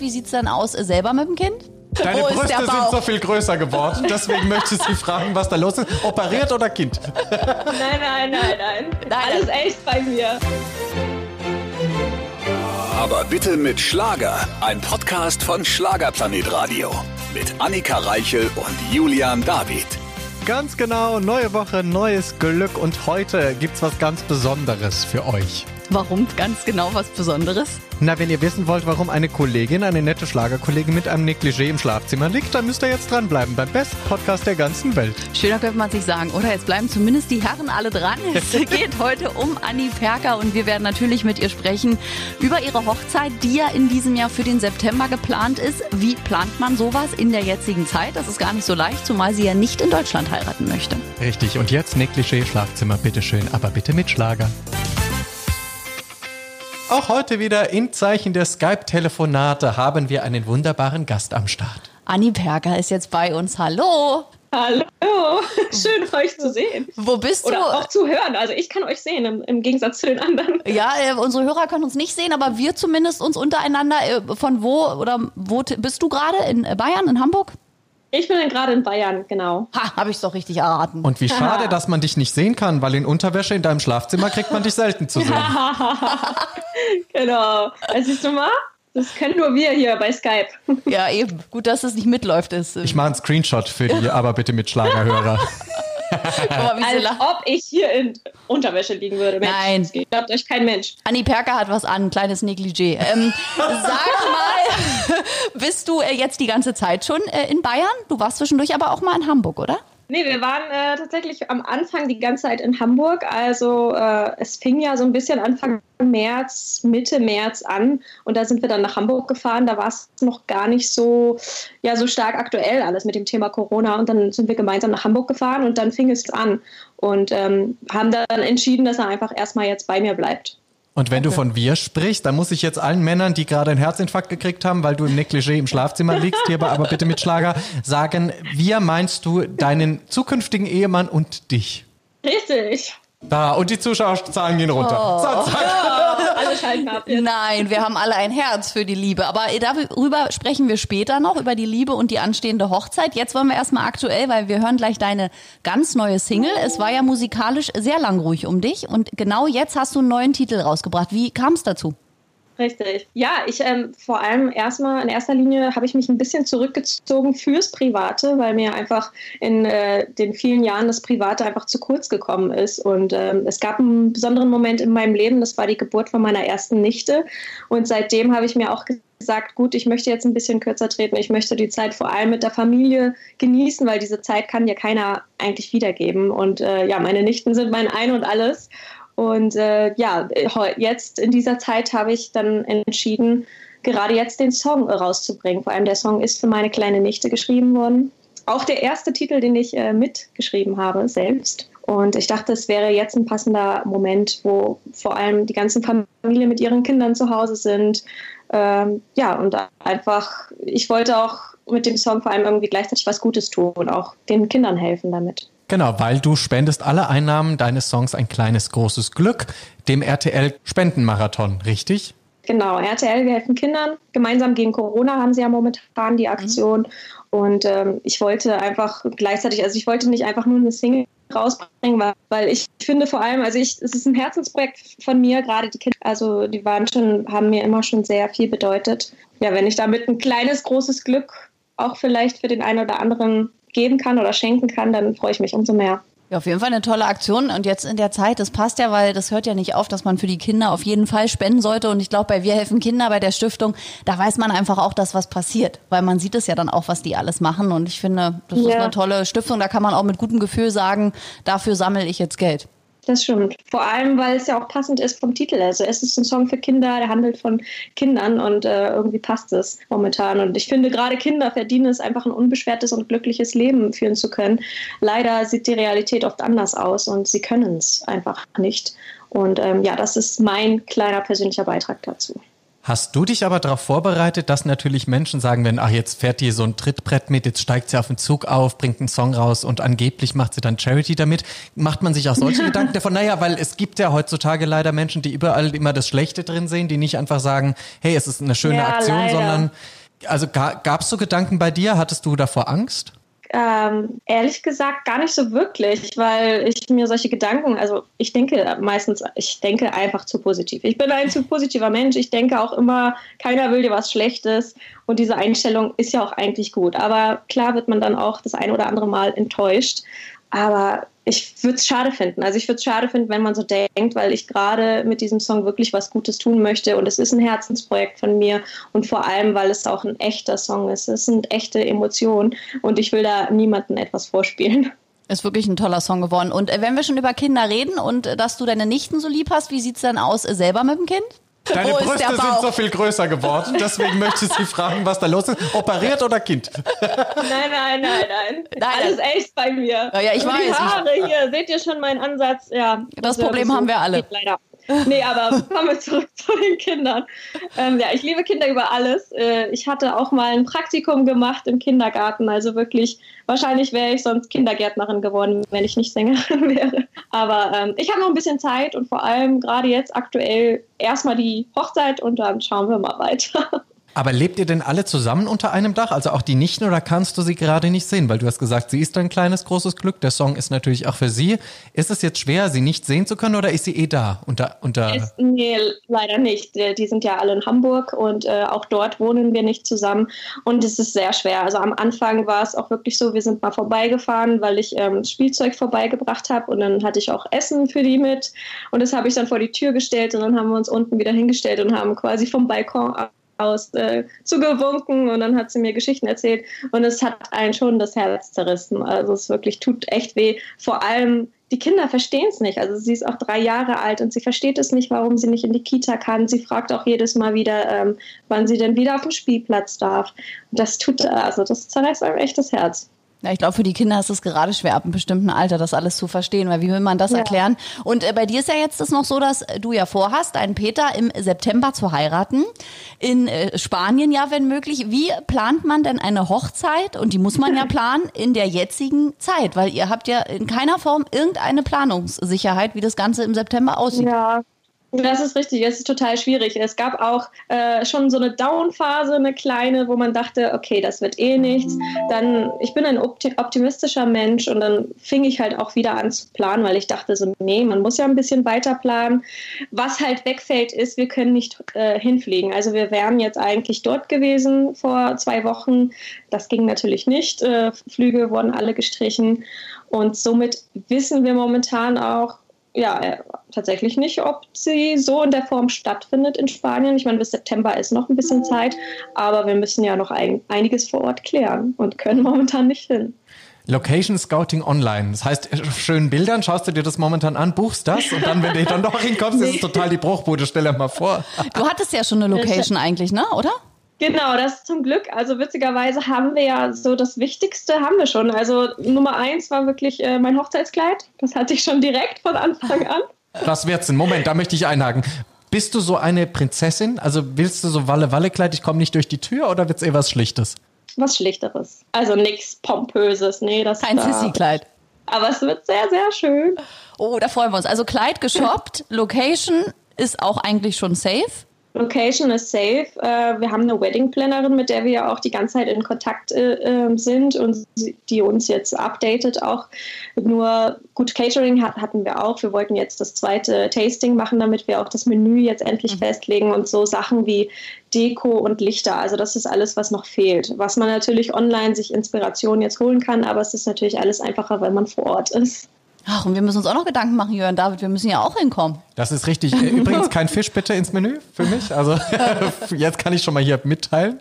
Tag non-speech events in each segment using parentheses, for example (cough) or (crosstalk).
wie sieht es dann aus äh, selber mit dem Kind? Deine Wo Brüste sind so viel größer geworden, deswegen möchte ich Sie fragen, was da los ist. Operiert oder Kind? Nein, nein, nein, nein. Nein, Alles echt bei mir. Aber bitte mit Schlager. Ein Podcast von Schlagerplanet Radio. Mit Annika Reichel und Julian David. Ganz genau, neue Woche, neues Glück und heute gibt's was ganz Besonderes für euch. Warum ganz genau was Besonderes? Na, wenn ihr wissen wollt, warum eine Kollegin, eine nette Schlagerkollegin mit einem Negligé im Schlafzimmer liegt, dann müsst ihr jetzt dranbleiben beim besten Podcast der ganzen Welt. Schöner könnte man sich sagen, oder? Jetzt bleiben zumindest die Herren alle dran. Es (laughs) geht heute um Anni Perker und wir werden natürlich mit ihr sprechen über ihre Hochzeit, die ja in diesem Jahr für den September geplant ist. Wie plant man sowas in der jetzigen Zeit? Das ist gar nicht so leicht, zumal sie ja nicht in Deutschland heiraten möchte. Richtig, und jetzt Negligé Schlafzimmer, bitteschön, aber bitte mit Schlager. Auch heute wieder in Zeichen der Skype-Telefonate haben wir einen wunderbaren Gast am Start. Anni Perker ist jetzt bei uns. Hallo! Hallo. Schön, euch zu sehen. Wo bist Oder du? auch zu hören. Also ich kann euch sehen, im, im Gegensatz zu den anderen. Ja, äh, unsere Hörer können uns nicht sehen, aber wir zumindest uns untereinander. Äh, von wo oder wo bist du gerade? In äh, Bayern, in Hamburg? Ich bin gerade in Bayern, genau. Ha, habe ich doch richtig erraten. Und wie schade, dass man dich nicht sehen kann, weil in Unterwäsche in deinem Schlafzimmer kriegt man dich selten zu sehen. (laughs) Genau. Also siehst du mal, das können nur wir hier bei Skype. Ja, eben. Gut, dass es nicht mitläuft. Ist. Ich mache einen Screenshot für die, aber bitte mit Schlagerhörer. (laughs) (laughs) Guck mal, wie Als ob ich hier in Unterwäsche liegen würde. Mensch, Nein. Das glaubt euch kein Mensch. Anni Perker hat was an, ein kleines Negligé. Ähm, (laughs) sag mal, (laughs) bist du äh, jetzt die ganze Zeit schon äh, in Bayern? Du warst zwischendurch aber auch mal in Hamburg, oder? Nee, wir waren äh, tatsächlich am Anfang die ganze Zeit in Hamburg. Also äh, es fing ja so ein bisschen Anfang März, Mitte März an und da sind wir dann nach Hamburg gefahren. Da war es noch gar nicht so, ja, so stark aktuell alles mit dem Thema Corona und dann sind wir gemeinsam nach Hamburg gefahren und dann fing es an und ähm, haben dann entschieden, dass er einfach erstmal jetzt bei mir bleibt. Und wenn du von wir sprichst, dann muss ich jetzt allen Männern, die gerade einen Herzinfarkt gekriegt haben, weil du im Negligé im Schlafzimmer liegst, hier aber bitte mit Schlager, sagen, wir meinst du deinen zukünftigen Ehemann und dich? Richtig. Da, und die Zuschauerzahlen gehen runter. So, zack. (laughs) Alle schalten ab. jetzt. Nein, wir haben alle ein Herz für die Liebe. Aber darüber sprechen wir später noch, über die Liebe und die anstehende Hochzeit. Jetzt wollen wir erstmal aktuell, weil wir hören gleich deine ganz neue Single. Es war ja musikalisch sehr lang ruhig um dich. Und genau jetzt hast du einen neuen Titel rausgebracht. Wie kam es dazu? Richtig. Ja, ich ähm, vor allem erstmal in erster Linie habe ich mich ein bisschen zurückgezogen fürs Private, weil mir einfach in äh, den vielen Jahren das Private einfach zu kurz gekommen ist. Und ähm, es gab einen besonderen Moment in meinem Leben, das war die Geburt von meiner ersten Nichte. Und seitdem habe ich mir auch gesagt, gut, ich möchte jetzt ein bisschen kürzer treten. Ich möchte die Zeit vor allem mit der Familie genießen, weil diese Zeit kann ja keiner eigentlich wiedergeben. Und äh, ja, meine Nichten sind mein Ein und alles. Und äh, ja, jetzt in dieser Zeit habe ich dann entschieden, gerade jetzt den Song rauszubringen. Vor allem der Song ist für meine kleine Nichte geschrieben worden. Auch der erste Titel, den ich äh, mitgeschrieben habe, selbst. Und ich dachte, es wäre jetzt ein passender Moment, wo vor allem die ganzen Familien mit ihren Kindern zu Hause sind. Ähm, ja, und einfach, ich wollte auch mit dem Song vor allem irgendwie gleichzeitig was Gutes tun und auch den Kindern helfen damit. Genau, weil du spendest alle Einnahmen deines Songs ein kleines großes Glück dem RTL Spendenmarathon, richtig? Genau, RTL, wir helfen Kindern. Gemeinsam gegen Corona haben sie ja momentan die Aktion. Und ähm, ich wollte einfach gleichzeitig, also ich wollte nicht einfach nur eine Single rausbringen, weil, weil ich finde vor allem, also ich, es ist ein Herzensprojekt von mir, gerade die Kinder, also die waren schon, haben mir immer schon sehr viel bedeutet. Ja, wenn ich damit ein kleines, großes Glück auch vielleicht für den einen oder anderen geben kann oder schenken kann, dann freue ich mich umso mehr. Ja, auf jeden Fall eine tolle Aktion. Und jetzt in der Zeit, das passt ja, weil das hört ja nicht auf, dass man für die Kinder auf jeden Fall spenden sollte. Und ich glaube, bei Wir helfen Kinder, bei der Stiftung, da weiß man einfach auch, dass was passiert. Weil man sieht es ja dann auch, was die alles machen. Und ich finde, das ist Ja. eine tolle Stiftung. Da kann man auch mit gutem Gefühl sagen, dafür sammle ich jetzt Geld. Das stimmt. Vor allem, weil es ja auch passend ist vom Titel. Also es ist ein Song für Kinder, der handelt von Kindern und äh, irgendwie passt es momentan. Und ich finde, gerade Kinder verdienen es einfach ein unbeschwertes und glückliches Leben führen zu können. Leider sieht die Realität oft anders aus und sie können es einfach nicht. Und ähm, ja, das ist mein kleiner persönlicher Beitrag dazu. Hast du dich aber darauf vorbereitet, dass natürlich Menschen sagen werden, ach, jetzt fährt die so ein Trittbrett mit, jetzt steigt sie auf den Zug auf, bringt einen Song raus und angeblich macht sie dann Charity damit. Macht man sich auch solche (laughs) Gedanken davon? Naja, weil es gibt ja heutzutage leider Menschen, die überall immer das Schlechte drin sehen, die nicht einfach sagen, hey, es ist eine schöne Ja, Aktion, leider. sondern, also gab es so Gedanken bei dir? Hattest du davor Angst? Ähm, ehrlich gesagt gar nicht so wirklich, weil ich mir solche Gedanken, also ich denke meistens, ich denke einfach zu positiv. Ich bin ein zu positiver Mensch. Ich denke auch immer, keiner will dir was Schlechtes und diese Einstellung ist ja auch eigentlich gut. Aber klar wird man dann auch das ein oder andere Mal enttäuscht. Aber ich würde es schade finden. Also ich würde es schade finden, wenn man so denkt, weil ich gerade mit diesem Song wirklich was Gutes tun möchte. Und es ist ein Herzensprojekt von mir. Und vor allem, weil es auch ein echter Song ist. Es sind echte Emotionen. Und ich will da niemandem etwas vorspielen. Ist wirklich ein toller Song geworden. Und äh, wenn wir schon über Kinder reden und äh, dass du deine Nichten so lieb hast, wie sieht's dann aus äh, selber mit dem Kind? Deine Wo ist Brüste sind so viel größer geworden, deswegen möchte ich Sie fragen, was da los ist. Operiert oder Kind? (laughs) Nein, nein, nein, nein. Nein, Alles echt bei mir. Ja, ja, ich Und weiß. Die Haare hier, seht ihr schon meinen Ansatz? Ja. Das Also, Problem haben wir alle. geht Leider. (laughs) Nee, aber kommen wir zurück (laughs) zu den Kindern. Ähm, ja, ich liebe Kinder über alles. Äh, ich hatte auch mal ein Praktikum gemacht im Kindergarten. Also wirklich, wahrscheinlich wäre ich sonst Kindergärtnerin geworden, wenn ich nicht Sängerin (laughs) wäre. Aber ähm, ich habe noch ein bisschen Zeit und vor allem gerade jetzt aktuell erstmal die Hochzeit und dann schauen wir mal weiter. Aber lebt ihr denn alle zusammen unter einem Dach? Also auch die Nichten oder kannst du sie gerade nicht sehen? Weil du hast gesagt, sie ist ein kleines, großes Glück. Der Song ist natürlich auch für sie. Ist es jetzt schwer, sie nicht sehen zu können oder ist sie eh da? Unter, unter Ist, nee, leider nicht. Die die sind ja alle in Hamburg und äh, auch dort wohnen wir nicht zusammen. Und es ist sehr schwer. Also am Anfang war es auch wirklich so, wir sind mal vorbeigefahren, weil ich ähm, Spielzeug vorbeigebracht habe und dann hatte ich auch Essen für die mit. Und das habe ich dann vor die Tür gestellt und dann haben wir uns unten wieder hingestellt und haben quasi vom Balkon aus äh, zugewunken und dann hat sie mir Geschichten erzählt und es hat einen schon das Herz zerrissen. Also es wirklich tut echt weh. Vor allem die Kinder verstehen es nicht. Also sie ist auch drei Jahre alt und sie versteht es nicht, warum sie nicht in die Kita kann. Sie fragt auch jedes Mal wieder, ähm, wann sie denn wieder auf den Spielplatz darf. Und das tut, also das zerreißt einem echt das Herz. Ja, ich glaube, für die Kinder ist es gerade schwer, ab einem bestimmten Alter das alles zu verstehen, weil wie will man das Ja. erklären? Und äh, bei dir ist ja jetzt das noch so, dass du ja vorhast, einen Peter im September zu heiraten. In äh, Spanien ja, wenn möglich. Wie plant man denn eine Hochzeit? Und die muss man ja (laughs) planen in der jetzigen Zeit, weil ihr habt ja in keiner Form irgendeine Planungssicherheit, wie das Ganze im September aussieht. Ja. Das ist richtig, es ist total schwierig. Es gab auch äh, schon so eine Down-Phase, eine kleine, wo man dachte, okay, das wird eh nichts. Dann, ich bin ein opti- optimistischer Mensch und dann fing ich halt auch wieder an zu planen, weil ich dachte so, nee, man muss ja ein bisschen weiter planen. Was halt wegfällt, ist, wir können nicht äh, hinfliegen. Also wir wären jetzt eigentlich dort gewesen vor zwei Wochen. Das ging natürlich nicht. Äh, Flüge wurden alle gestrichen und somit wissen wir momentan auch, ja, äh, tatsächlich nicht, ob sie so in der Form stattfindet in Spanien. Ich meine, bis September ist noch ein bisschen Zeit, aber wir müssen ja noch ein, einiges vor Ort klären und können (laughs) momentan nicht hin. Location Scouting Online. Das heißt, schönen Bildern, schaust du dir das momentan an, buchst das und dann, wenn du dann doch (laughs) hinkommst, ist es total die Bruchbude. Stell dir mal vor. Du hattest ja schon eine Location eigentlich, ne? Oder? Genau, das zum Glück. Also witzigerweise haben wir ja so das Wichtigste haben wir schon. Also Nummer eins war wirklich äh, mein Hochzeitskleid. Das hatte ich schon direkt von Anfang an. (laughs) Was wird's denn? Moment, da möchte ich einhaken. Bist du so eine Prinzessin? Also willst du so Walle-Walle-Kleid, ich komme nicht durch die Tür oder wird's eher was Schlichtes? Was Schlichteres. Also nichts Pompöses. Nee, das Kein Sissy-Kleid. Aber es wird sehr, sehr schön. Oh, da freuen wir uns. Also Kleid geshoppt, (laughs) Location ist auch eigentlich schon safe. Location ist safe. Äh, wir haben eine Wedding-Plannerin, mit der wir ja auch die ganze Zeit in Kontakt äh, äh, sind und die uns jetzt updatet auch. Nur gut, Catering hat, hatten wir auch. Wir wollten jetzt das zweite Tasting machen, damit wir auch das Menü jetzt endlich festlegen und so Sachen wie Deko und Lichter. Also das ist alles, was noch fehlt. Was man natürlich online sich Inspiration jetzt holen kann, aber es ist natürlich alles einfacher, wenn man vor Ort ist. Ach, und wir müssen uns auch noch Gedanken machen, Jörn David, wir müssen ja auch hinkommen. Das ist richtig. Äh, Übrigens kein Fisch bitte ins Menü für mich. Also (laughs) jetzt kann ich schon mal hier mitteilen.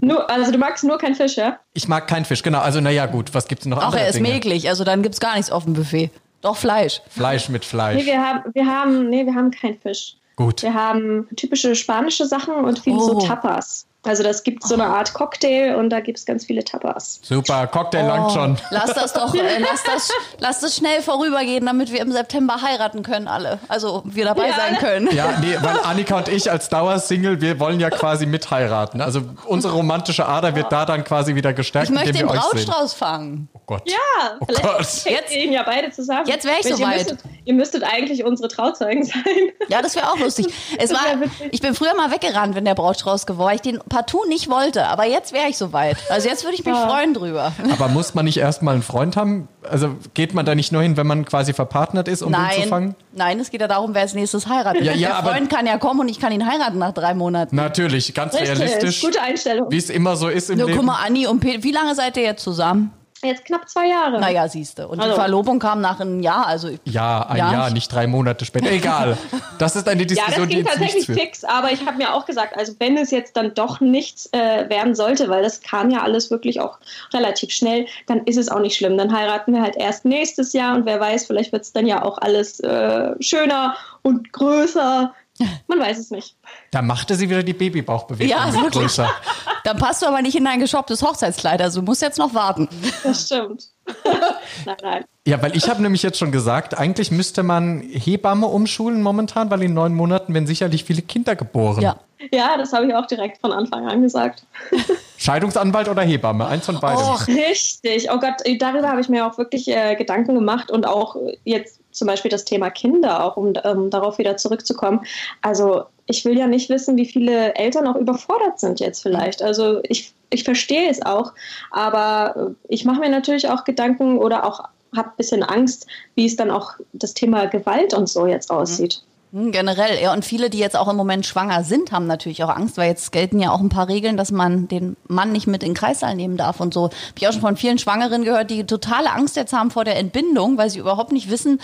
Nur, also du magst nur kein Fisch, ja? Ich mag keinen Fisch, genau. Also naja gut, was gibt's noch Ach, er ist Dinge? möglich, also dann gibt's gar nichts auf dem Buffet. Doch Fleisch. Fleisch mit Nee, Fleisch. wir haben, wir haben, nee, wir haben keinen Fisch. Gut. Wir haben typische spanische Sachen und viele so Oh. Tapas. Also das gibt so eine Art Cocktail und da gibt es ganz viele Tapas. Super, Cocktail langt schon. Lass das doch, äh, (laughs) lass, das, lass das schnell vorübergehen, damit wir im September heiraten können alle. Also wir dabei Ja, sein ne? können. Ja, nee, weil Annika und ich als Dauersingle, wir wollen ja quasi mit heiraten. Also unsere romantische Ader wird da dann quasi wieder gestärkt, Ich möchte indem den wir euch sehen. Brautstrauß fangen. Oh Gott. Ja, Oh vielleicht Gott. Jetzt- gehen ja beide zusammen. Jetzt wär ich Mensch, soweit. Ihr müsstet, ihr müsstet eigentlich unsere Trauzeugen sein. Ja, das wäre auch lustig. (laughs) Es war, ich bin früher mal weggerannt, wenn der Brautstrauß geworden, ich den partout nicht wollte. Aber jetzt wäre ich soweit. Also jetzt würde ich mich freuen drüber. Aber muss man nicht erstmal einen Freund haben? Also geht man da nicht nur hin, wenn man quasi verpartnert ist, um den zu fangen? Nein, nein, es geht ja darum, wer als nächstes heiratet. Ja, ja, der aber- Freund kann ja kommen und ich kann ihn heiraten nach drei Monaten. Natürlich, ganz realistisch. Gute Einstellung. Wie es immer so ist im Nur Leben. guck mal, Anni und Peter, wie lange seid ihr jetzt zusammen? Jetzt knapp zwei Jahre. Naja, siehste. Und die Also. Verlobung kam nach einem Jahr, also Ja, ein Ja. Jahr, nicht drei Monate später. Egal. (laughs) Das ist eine Ja, Diskussion, das die ging jetzt nichts tatsächlich fix, aber ich habe mir auch gesagt, also wenn es jetzt dann doch nichts äh, werden sollte, weil das kam ja alles wirklich auch relativ schnell, dann ist es auch nicht schlimm. Dann heiraten wir halt erst nächstes Jahr und wer weiß, vielleicht wird es dann ja auch alles äh, schöner und größer. Man weiß es nicht. Da machte sie wieder die Babybauchbewegung Ja, mit wirklich. größer. (laughs) dann passt du aber nicht in dein geschopptes Hochzeitskleid. Also du musst jetzt noch warten. Das stimmt. (laughs) nein, nein. Ja, weil ich habe nämlich jetzt schon gesagt, eigentlich müsste man Hebamme umschulen momentan, weil in neun Monaten werden sicherlich viele Kinder geboren. Ja. Ja, das habe ich auch direkt von Anfang an gesagt. (laughs) Scheidungsanwalt oder Hebamme? Eins von beidem. Och. Richtig. Oh Gott, darüber habe ich mir auch wirklich äh, Gedanken gemacht und auch jetzt zum Beispiel das Thema Kinder, auch um ähm, darauf wieder zurückzukommen. Also ich will ja nicht wissen, wie viele Eltern auch überfordert sind jetzt vielleicht. Also ich, ich verstehe es auch, aber ich mache mir natürlich auch Gedanken oder auch habe ein bisschen Angst, wie es dann auch das Thema Gewalt und so jetzt aussieht. Hm, Generell, ja. Und viele, die jetzt auch im Moment schwanger sind, haben natürlich auch Angst, weil jetzt gelten ja auch ein paar Regeln, dass man den Mann nicht mit in den Kreissaal nehmen darf und so. Hab ich auch schon von vielen Schwangeren gehört, die totale Angst jetzt haben vor der Entbindung, weil sie überhaupt nicht wissen,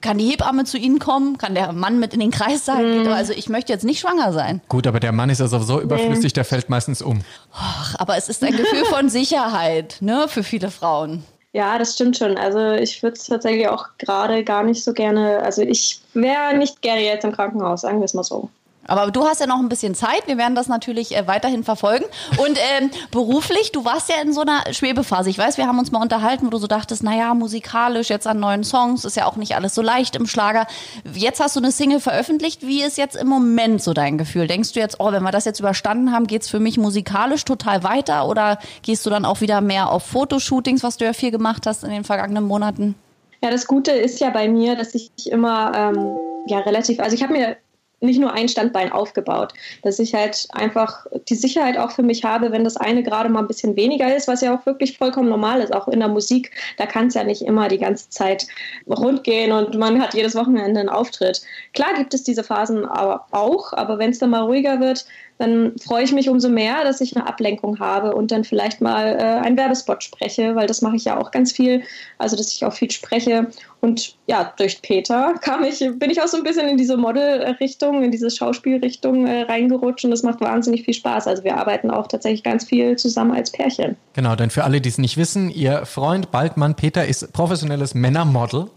kann die Hebamme zu ihnen kommen, kann der Mann mit in den Kreissaal gehen. Also ich möchte jetzt nicht schwanger sein. Gut, aber der Mann ist ja sowieso überflüssig, der fällt meistens um. Ach, aber es ist ein Gefühl von Sicherheit, ne, für viele Frauen. Ja, das stimmt schon. Also ich würde es tatsächlich auch gerade gar nicht so gerne, also ich wäre nicht gerne jetzt im Krankenhaus, sagen wir es mal so. Aber du hast ja noch ein bisschen Zeit. Wir werden das natürlich äh, weiterhin verfolgen. Und ähm, (laughs) beruflich, du warst ja in so einer Schwebephase. Ich weiß, wir haben uns mal unterhalten, wo du so dachtest, naja, musikalisch jetzt an neuen Songs, ist ja auch nicht alles so leicht im Schlager. Jetzt hast du eine Single veröffentlicht. Wie ist jetzt im Moment so dein Gefühl? Denkst du jetzt, oh, wenn wir das jetzt überstanden haben, geht's für mich musikalisch total weiter? Oder gehst du dann auch wieder mehr auf Fotoshootings, was du ja viel gemacht hast in den vergangenen Monaten? Ja, das Gute ist ja bei mir, dass ich immer ähm, ja relativ, also ich habe mir nicht nur ein Standbein aufgebaut, dass ich halt einfach die Sicherheit auch für mich habe, wenn das eine gerade mal ein bisschen weniger ist, was ja auch wirklich vollkommen normal ist, auch in der Musik, da kann es ja nicht immer die ganze Zeit rund gehen und man hat jedes Wochenende einen Auftritt. Klar gibt es diese Phasen aber auch, aber wenn es dann mal ruhiger wird, dann freue ich mich umso mehr, dass ich eine Ablenkung habe und dann vielleicht mal äh, einen Werbespot spreche, weil das mache ich ja auch ganz viel, also dass ich auch viel spreche. Und ja, durch Peter (laughs) kam ich, bin ich auch so ein bisschen in diese Model-Richtung, in diese Schauspielrichtung äh, reingerutscht und das macht wahnsinnig viel Spaß. Also wir arbeiten auch tatsächlich ganz viel zusammen als Pärchen. Genau, denn für alle, die es nicht wissen, ihr Freund Baldmann Peter ist professionelles Männermodel.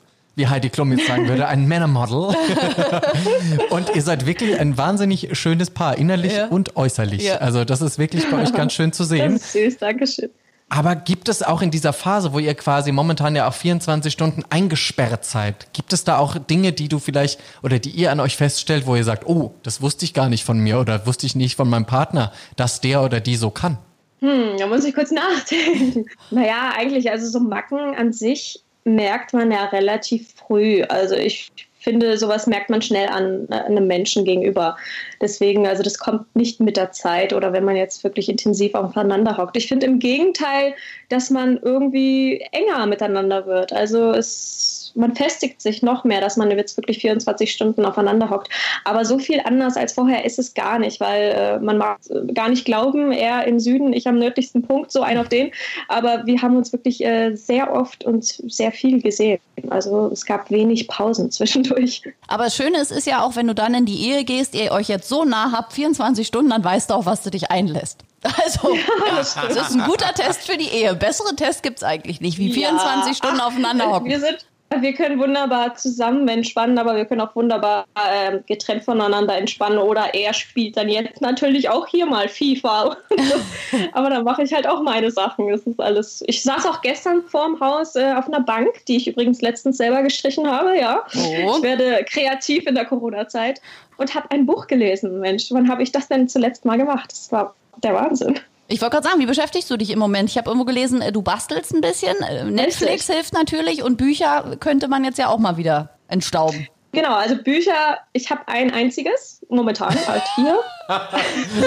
Wie Heidi Klum jetzt sagen würde, ein Männermodel. (laughs) und ihr seid wirklich ein wahnsinnig schönes Paar, innerlich Ja. und äußerlich. Ja. Also das ist wirklich bei euch ganz schön zu Das sehen. ist süß, Dankeschön. Aber gibt es auch in dieser Phase, wo ihr quasi momentan ja auch 24 Stunden eingesperrt seid, gibt es da auch Dinge, die du vielleicht oder die ihr an euch feststellt, wo ihr sagt, oh, das wusste ich gar nicht von mir oder wusste ich nicht von meinem Partner, dass der oder die so kann? Hm, da muss ich kurz nachdenken. (laughs) naja, eigentlich, also so Macken an sich merkt man ja relativ früh. Also ich finde, sowas merkt man schnell an äh, einem Menschen gegenüber. Deswegen, also das kommt nicht mit der Zeit oder wenn man jetzt wirklich intensiv aufeinander hockt. Ich finde im Gegenteil, dass man irgendwie enger miteinander wird. Also es man festigt sich noch mehr, dass man jetzt wirklich 24 Stunden aufeinander hockt. Aber so viel anders als vorher ist es gar nicht, weil äh, man mag äh, gar nicht glauben, er im Süden, ich am nördlichsten Punkt, so ein auf den. Aber wir haben uns wirklich äh, sehr oft und sehr viel gesehen. Also es gab wenig Pausen (laughs) zwischendurch. Aber das Schöne ist, ist ja auch, wenn du dann in die Ehe gehst, ihr euch jetzt so nah habt, 24 Stunden, dann weißt du auch, was du dich einlässt. (laughs) Also, ja, das, ist ein guter Test für die Ehe. Bessere Test gibt's eigentlich nicht, wie 24 Ja. Stunden aufeinander (laughs) hocken. Wir sind wir können wunderbar zusammen entspannen, aber wir können auch wunderbar äh, getrennt voneinander entspannen. Oder er spielt dann jetzt natürlich auch hier mal FIFA. (laughs) aber dann mache ich halt auch meine Sachen. Das ist alles. Ich saß auch gestern vorm Haus äh, auf einer Bank, die ich übrigens letztens selber gestrichen habe. Ja, oh. ich werde kreativ in der Corona-Zeit und habe ein Buch gelesen. Mensch, wann habe ich das denn zuletzt mal gemacht? Das war der Wahnsinn. Ich wollte gerade sagen, wie beschäftigst du dich im Moment? Ich habe irgendwo gelesen, äh, du bastelst ein bisschen. Äh, Netflix hilft natürlich und Bücher könnte man jetzt ja auch mal wieder entstauben. Genau, also Bücher, ich habe ein einziges, momentan (laughs) halt hier.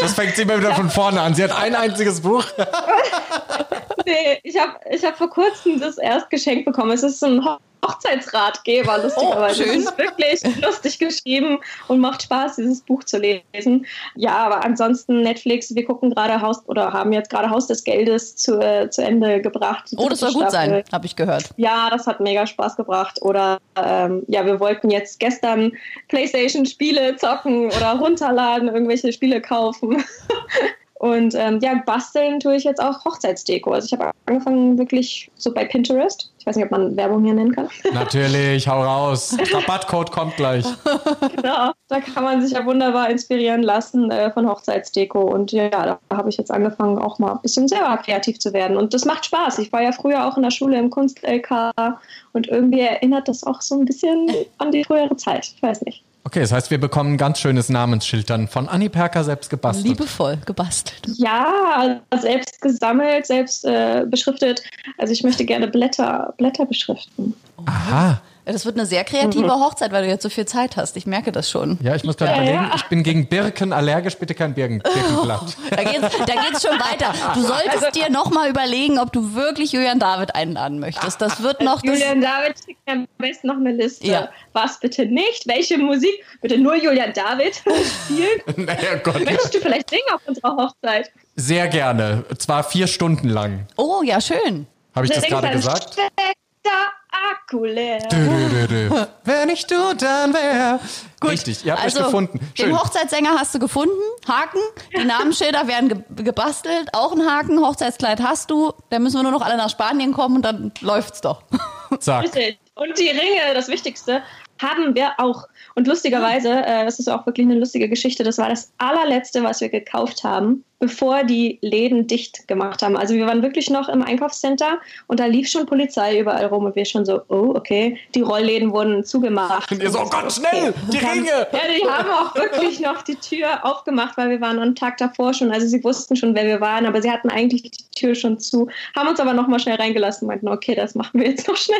das fängt sie immer wieder von vorne an. Sie hat ein einziges Buch. (laughs) nee, ich habe ich hab vor kurzem das erst geschenkt bekommen. Es ist ein Hochzeitsratgeber, lustigerweise. Oh, schön. Es ist wirklich lustig geschrieben und macht Spaß, dieses Buch zu lesen. Ja, aber ansonsten Netflix, wir gucken gerade Haus oder haben jetzt gerade Haus des Geldes zu, äh, zu Ende gebracht. Oh, das soll gut sein, habe ich gehört. Ja, das hat mega Spaß gebracht. Oder ähm, ja, wir wollten jetzt gestern PlayStation-Spiele zocken oder runterladen, irgendwelche Spiele kaufen. (laughs) Und ähm, ja, basteln tue ich jetzt auch Hochzeitsdeko. Also ich habe angefangen wirklich so bei Pinterest. Ich weiß nicht, ob man Werbung hier nennen kann. (laughs) Natürlich, hau raus. Rabattcode kommt gleich. genau, da kann man sich ja wunderbar inspirieren lassen äh, von Hochzeitsdeko. Und ja, da habe ich jetzt angefangen, auch mal ein bisschen selber kreativ zu werden. Und das macht Spaß. Ich war ja früher auch in der Schule im Kunst-LK und irgendwie erinnert das auch so ein bisschen an die frühere Zeit. Ich weiß nicht. Okay, das heißt, wir bekommen ein ganz schönes Namensschild dann von Anni Perker selbst gebastelt. Liebevoll gebastelt. Ja, selbst gesammelt, selbst äh, beschriftet. Also ich möchte gerne Blätter, Blätter beschriften. Aha. Das wird eine sehr kreative mhm. Hochzeit, weil du jetzt so viel Zeit hast. Ich merke das schon. Ja, ich muss gerade ja, überlegen, ja. ich bin gegen Birken allergisch, bitte kein Birken, (laughs) Birkenblatt. da geht's, da geht's schon weiter. Du solltest also, dir nochmal überlegen, ob du wirklich Julian David einladen möchtest. Das wird noch. Julian David schickt mir am besten noch eine Liste. Ja. Was bitte nicht? Welche Musik? Bitte nur Julian David (laughs) spielen. (laughs) naja, Gott. Möchtest du vielleicht singen auf unserer Hochzeit? Sehr gerne. Zwar vier Stunden lang. Oh, ja, schön. Habe ich das gerade gesagt? Akku leer. (laughs) Wenn ich du, dann wär. Gut. Richtig, ihr habt also, euch gefunden. Schön. Den Hochzeitssänger hast du gefunden. Haken. Die Namensschilder werden ge gebastelt. Auch ein Haken. Hochzeitskleid hast du. Dann müssen wir nur noch alle nach Spanien kommen und dann läuft's doch. (laughs) Zack. Und die Ringe, das Wichtigste, haben wir auch. Und lustigerweise, äh, das ist auch wirklich eine lustige Geschichte, das war das allerletzte, was wir gekauft haben, bevor die Läden dicht gemacht haben. Also wir waren wirklich noch im Einkaufscenter und da lief schon Polizei überall rum und wir schon so, oh, okay, die Rollläden wurden zugemacht. Und ihr so, oh Gott, schnell, die Ringe! ja, die haben auch wirklich noch die Tür aufgemacht, weil wir waren am Tag davor schon, also sie wussten schon, wer wir waren, aber sie hatten eigentlich die Tür schon zu, haben uns aber noch mal schnell reingelassen und meinten, okay, das machen wir jetzt noch schnell.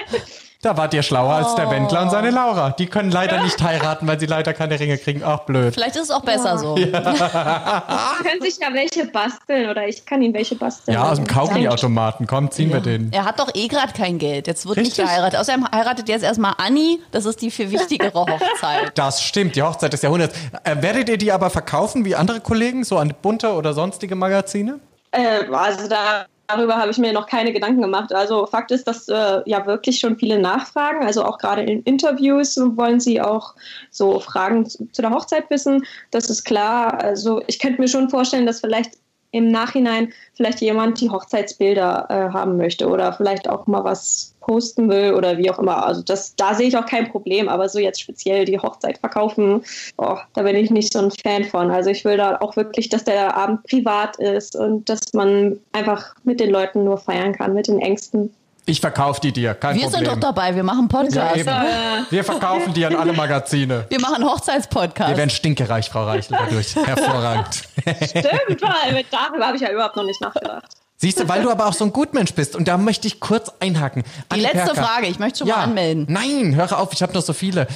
Da wart ihr schlauer oh. als der Wendler und seine Laura. Die können leider nicht heiraten, weil sie leider keine Ringe kriegen. Ach, blöd. Vielleicht ist es auch besser ja. so. Ja. (laughs) Sie können sich ja welche basteln oder ich kann ihnen welche basteln. Ja, aus dem Kaugummiautomaten. Komm, ziehen ja. wir den. Er hat doch eh gerade kein Geld. Jetzt wird Richtig. nicht geheiratet. Außerdem heiratet jetzt erstmal Anni. Das ist die viel wichtigere (laughs) Hochzeit. Das stimmt, die Hochzeit des Jahrhunderts. Äh, werdet ihr die aber verkaufen wie andere Kollegen, so an Bunte oder sonstige Magazine? Äh, also da Darüber habe ich mir noch keine Gedanken gemacht. Also Fakt ist, dass äh, ja wirklich schon viele nachfragen. Also auch gerade in Interviews wollen sie auch so Fragen zu, zu der Hochzeit wissen. Das ist klar. Also ich könnte mir schon vorstellen, dass vielleicht im Nachhinein vielleicht jemand die Hochzeitsbilder äh, haben möchte oder vielleicht auch mal was posten will oder wie auch immer. Also das, da sehe ich auch kein Problem, aber so jetzt speziell die Hochzeit verkaufen, oh, da bin ich nicht so ein Fan von. Also ich will da auch wirklich, dass der Abend privat ist und dass man einfach mit den Leuten nur feiern kann, mit den Engsten. Ich verkaufe die dir, kein wir Problem. Wir sind doch dabei, wir machen Podcast. Ja, wir verkaufen die an alle Magazine. Wir machen Hochzeitspodcast. Wir werden stinkereich, Frau Reichel, dadurch. (laughs) Hervorragend. Stimmt, weil darüber habe ich ja überhaupt noch nicht nachgedacht. Siehst du, weil du aber auch so ein Gutmensch bist. Und da möchte ich kurz einhaken. Die letzte Perker. Frage, ich möchte schon ja, mal anmelden. Nein, hör auf, ich habe noch so viele.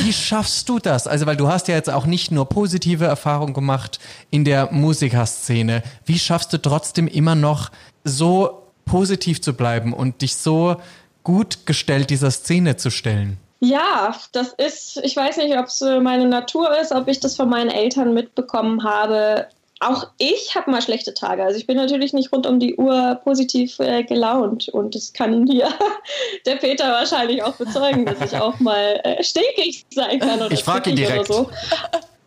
Wie (laughs) schaffst du das? Also, weil du hast ja jetzt auch nicht nur positive Erfahrungen gemacht in der Musikerszene. Wie schaffst du trotzdem immer noch so positiv zu bleiben und dich so gut gestellt dieser Szene zu stellen? Ja, das ist, ich weiß nicht, ob es meine Natur ist, ob ich das von meinen Eltern mitbekommen habe auch ich habe mal schlechte Tage. Also ich bin natürlich nicht rund um die Uhr positiv äh, gelaunt und das kann (laughs) dir der Peter wahrscheinlich auch bezeugen, dass ich auch mal äh, stinkig sein kann. Oder ich frage ihn direkt. So.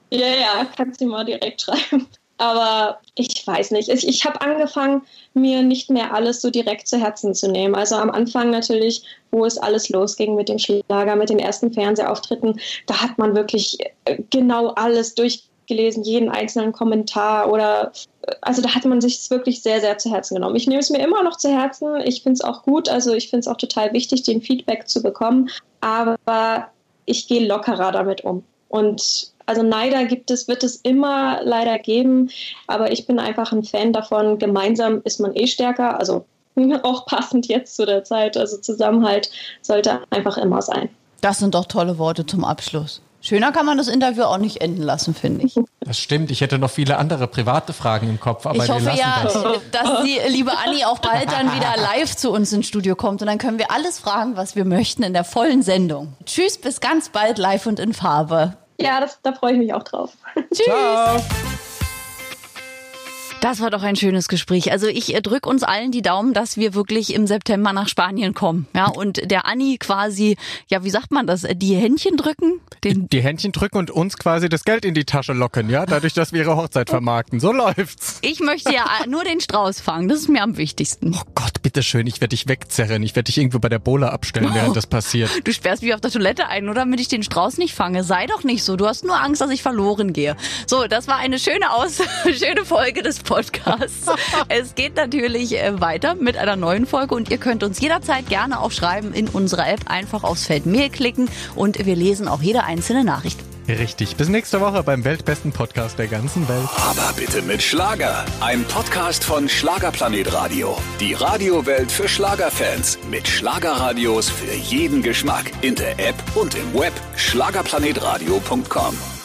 Ja, ja, kannst du mal direkt schreiben. Aber ich weiß nicht. Ich, ich habe angefangen, mir nicht mehr alles so direkt zu Herzen zu nehmen. Also am Anfang natürlich, wo es alles losging mit dem Schlager, mit den ersten Fernsehauftritten, da hat man wirklich äh, genau alles durchgelesen, jeden einzelnen Kommentar oder äh, also da hat man sich es wirklich sehr, sehr zu Herzen genommen. Ich nehme es mir immer noch zu Herzen. Ich finde es auch gut. Also ich finde es auch total wichtig, den Feedback zu bekommen. Aber ich gehe lockerer damit um. Und also Neider gibt es, wird es immer leider geben, aber ich bin einfach ein Fan davon, gemeinsam ist man eh stärker, also (laughs) auch passend jetzt zu der Zeit. Also Zusammenhalt sollte einfach immer sein. Das sind doch tolle Worte zum Abschluss. Schöner kann man das Interview auch nicht enden lassen, finde ich. (laughs) Das stimmt. Ich hätte noch viele andere private Fragen im Kopf, aber ich hoffe ja, das. dass die liebe Anni auch bald dann (laughs) wieder live zu uns ins Studio kommt und dann können wir alles fragen, was wir möchten in der vollen Sendung. Tschüss, bis ganz bald live und in Farbe. Ja, das, da freue ich mich auch drauf. Tschüss. Ciao. Das war doch ein schönes Gespräch. Also ich äh, drücke uns allen die Daumen, dass wir wirklich im September nach Spanien kommen. Ja, und der Anni quasi, ja, wie sagt man das, die Händchen drücken? Den die Händchen drücken und uns quasi das Geld in die Tasche locken, ja, dadurch, dass wir ihre Hochzeit vermarkten. So läuft's. Ich möchte ja (laughs) nur den Strauß fangen. Das ist mir am wichtigsten. Oh Gott, bitteschön, ich werde dich wegzerren. Ich werde dich irgendwo bei der Bola abstellen, (laughs) während oh, das passiert. Du sperrst mich auf der Toilette ein, nur damit ich den Strauß nicht fange. Sei doch nicht so. Du hast nur Angst, dass ich verloren gehe. So, das war eine schöne Aus (laughs) schöne Folge des Podcasts. (laughs) es geht natürlich äh, weiter mit einer neuen Folge und ihr könnt uns jederzeit gerne auch schreiben in unserer App. Einfach aufs Feld Mail klicken und wir lesen auch jede einzelne Nachricht. Richtig. Bis nächste Woche beim weltbesten Podcast der ganzen Welt. Aber bitte mit Schlager. Ein Podcast von Schlagerplanet Radio. Die Radiowelt für Schlagerfans. Mit Schlagerradios für jeden Geschmack. In der App und im Web. Schlagerplanetradio.com.